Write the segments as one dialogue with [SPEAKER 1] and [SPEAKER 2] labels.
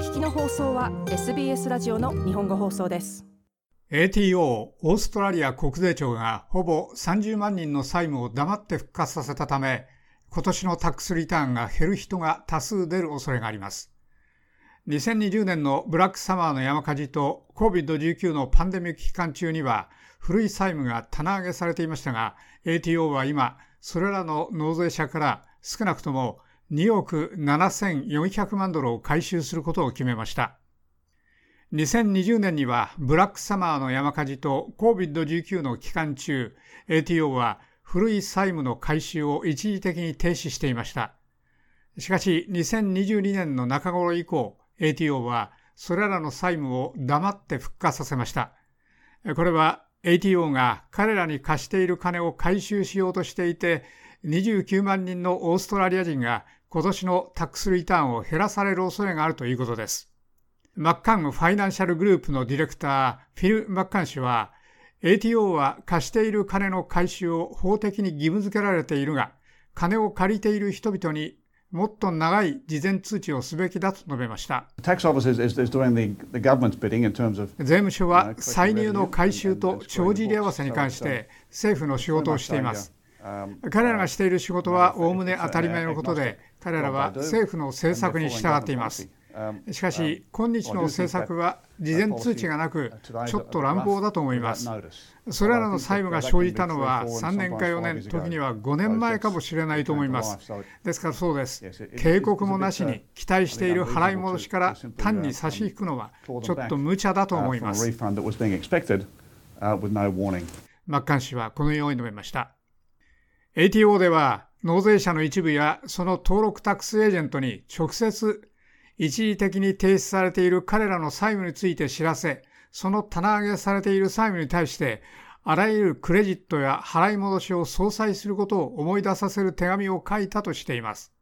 [SPEAKER 1] 聞きの放送は SBS ラジオの日本語放送です。
[SPEAKER 2] ATO オーストラリア国税庁がほぼ30万人の債務を黙って復活させたため今年のタックスリターンが減る人が多数出る恐れがあります。2020年のブラックサマーの山火事と COVID-19 のパンデミック期間中には古い債務が棚上げされていましたが ATO は今それらの納税者から少なくとも2億7400万ドルを回収することを決めました。2020年にはブラックサマーの山火事と COVID-19 の期間中、ATO は古い債務の回収を一時的に停止していました。しかし2022年の中頃以降、ATO はそれらの債務を黙って復活させました。これは ATO が彼らに貸している金を回収しようとしていて、29万人のオーストラリア人が今年のタックスリターンを減らされる恐れがあるということです。マッカンファイナンシャルグループのディレクター、フィル・マッカン氏は、ATO は貸している金の回収を法的に義務付けられているが、金を借りている人々にもっと長い事前通知をすべきだと述べました。税務署は歳入の回収と帳尻合わせに関して政府の仕事をしています。彼らがしている仕事はおおむね当たり前のことで、彼らは政府の政策に従っています。しかし、今日の政策は事前通知がなく、ちょっと乱暴だと思います。それらの債務が生じたのは3年か4年、時には5年前かもしれないと思います。ですからそうです。警告もなしに期待している払い戻しから単に差し引くのはちょっと無茶だと思います。マッカン氏はこのように述べました。ATO では納税者の一部やその登録タックスエージェントに直接一時的に提出されている彼らの債務について知らせ、その棚上げされている債務に対して、あらゆるクレジットや払い戻しを相殺することを思い出させる手紙を書いたとしています。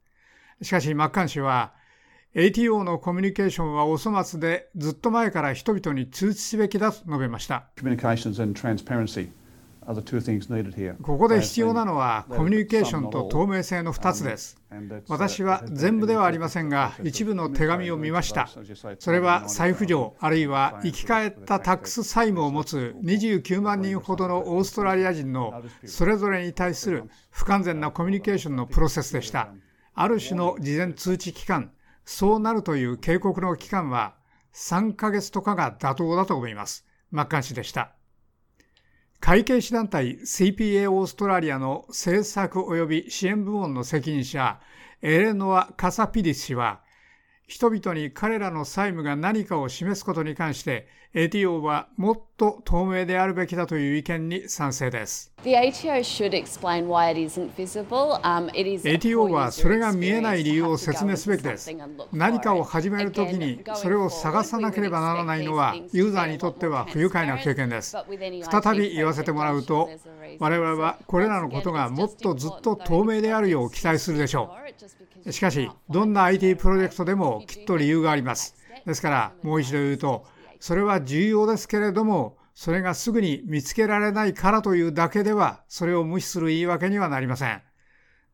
[SPEAKER 2] しかし、マッカン氏は、ATO のコミュニケーションはお粗末で、ずっと前から人々に通知すべきだと述べました。ここで必要なのはコミュニケーションと透明性の2つです。私は全部ではありませんが、一部の手紙を見ました。それは財布上、あるいは生き返ったタックス債務を持つ29万人ほどのオーストラリア人のそれぞれに対する不完全なコミュニケーションのプロセスでした。ある種の事前通知期間、そうなるという警告の期間は3ヶ月とかが妥当だと思います。マッカン氏でした。会計士団体 CPA オーストラリアの政策及び支援部門の責任者エレノア・カサピリス氏は人々に彼らの債務が何かを示すことに関して ATO はもっと透明であるべきだという意見に賛成です。ATO はそれが見えない理由を説明すべきです。何かを始めるときにそれを探さなければならないのはユーザーにとっては不愉快な経験です。再び言わせてもらうと我々はこれらのことがもっとずっと透明であるよう期待するでしょう。しかし、どんな IT プロジェクトでもきっと理由があります。ですから、もう一度言うと、それは重要ですけれども、それがすぐに見つけられないからというだけでは、それを無視する言い訳にはなりません。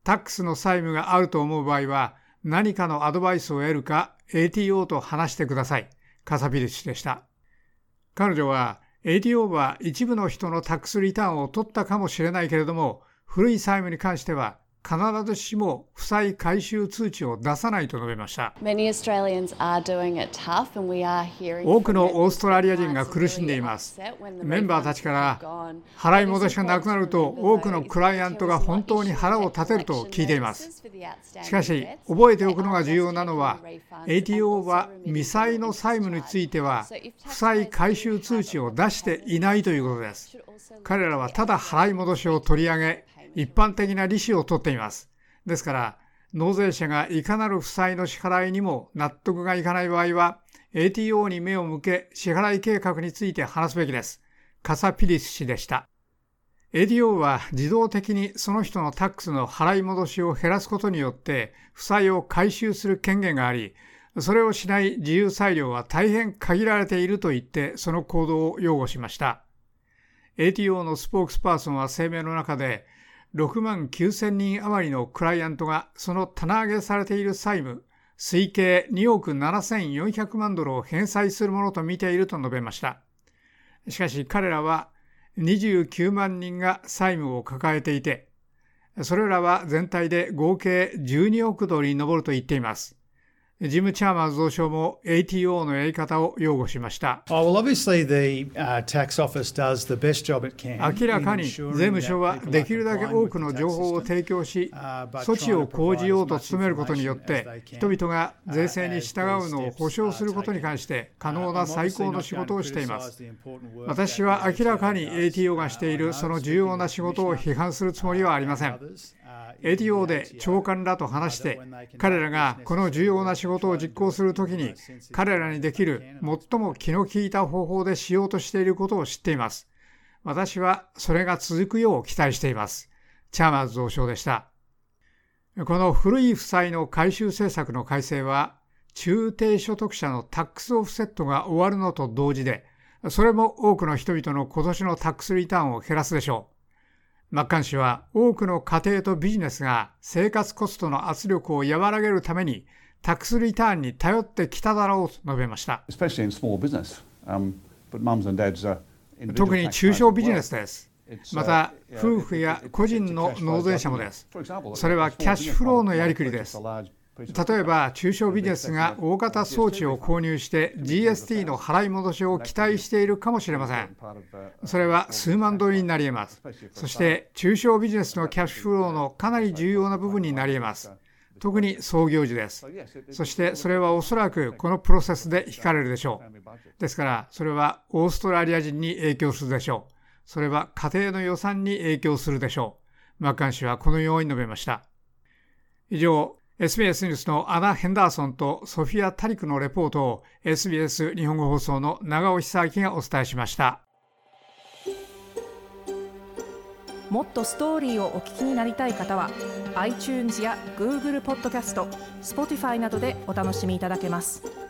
[SPEAKER 2] タックスの債務があると思う場合は、何かのアドバイスを得るか ATO と話してください。カサピル氏でした。彼女は ATO は一部の人のタックスリターンを取ったかもしれないけれども、古い債務に関しては必ずしも負債回収通知を出さないと述べました。多くのオーストラリア人が苦しんでいます。メンバーたちから払い戻しがなくなると多くのクライアントが本当に腹を立てると聞いています。しかし覚えておくのが重要なのは ATO は未債の債務については負債回収通知を出していないということです。彼らはただ払い戻しを取り上げ一般的な利子を取っています。ですから、納税者がいかなる負債の支払いにも納得がいかない場合は、ATO に目を向け支払い計画について話すべきです。カサピリス氏でした。ATO は自動的にその人のタックスの払い戻しを減らすことによって負債を回収する権限があり、それをしない自由裁量は大変限られていると言ってその行動を擁護しました。ATO のスポークスパーソンは声明の中で、6万9000人余りのクライアントがその棚上げされている債務、推計2億7400万ドルを返済するものと見ていると述べました。しかし彼らは29万人が債務を抱えていて、それらは全体で合計12億ドルに上ると言っています。ジム・チャーマー増相も ATO のやり方を擁護しました。明らかに税務署はできるだけ多くの情報を提供し、措置を講じようと努めることによって、人々が税制に従うのを保証することに関して可能な最高の仕事をしています。私は明らかに ATO がしているその重要な仕事を批判するつもりはありません。ATO で長官らと話して彼らがこの重要な仕事を実行するときに彼らにできる最も気の利いた方法でしようとしていることを知っています。私はそれが続くよう期待しています。チャーマーズ増相でした。この古い負債の回収政策の改正は中低所得者のタックスオフセットが終わるのと同時でそれも多くの人々の今年のタックスリターンを減らすでしょう。マッカン氏は多くの家庭とビジネスが生活コストの圧力を和らげるためにタックスリターンに頼ってきただろうと述べました。特に中小ビジネスです。また、夫婦や個人の納税者もです。それはキャッシュフローのやりくりです。例えば中小ビジネスが大型装置を購入して GST の払い戻しを期待しているかもしれません。それは数万ドルになり得ます。そして中小ビジネスのキャッシュフローのかなり重要な部分になり得ます。特に創業時です。そしてそれはおそらくこのプロセスで引かれるでしょう。ですからそれはオーストラリア人に影響するでしょう。それは家庭の予算に影響するでしょう。マッカン氏はこのように述べました。以上、SBS ニュースのアナ・ヘンダーソンとソフィア・タリクのレポートを SBS 日本語放送の長尾久明がお伝えしました。
[SPEAKER 1] もっとストーリーをお聞きになりたい方は iTunes や Google ポッドキャスト Spotify などでお楽しみいただけます。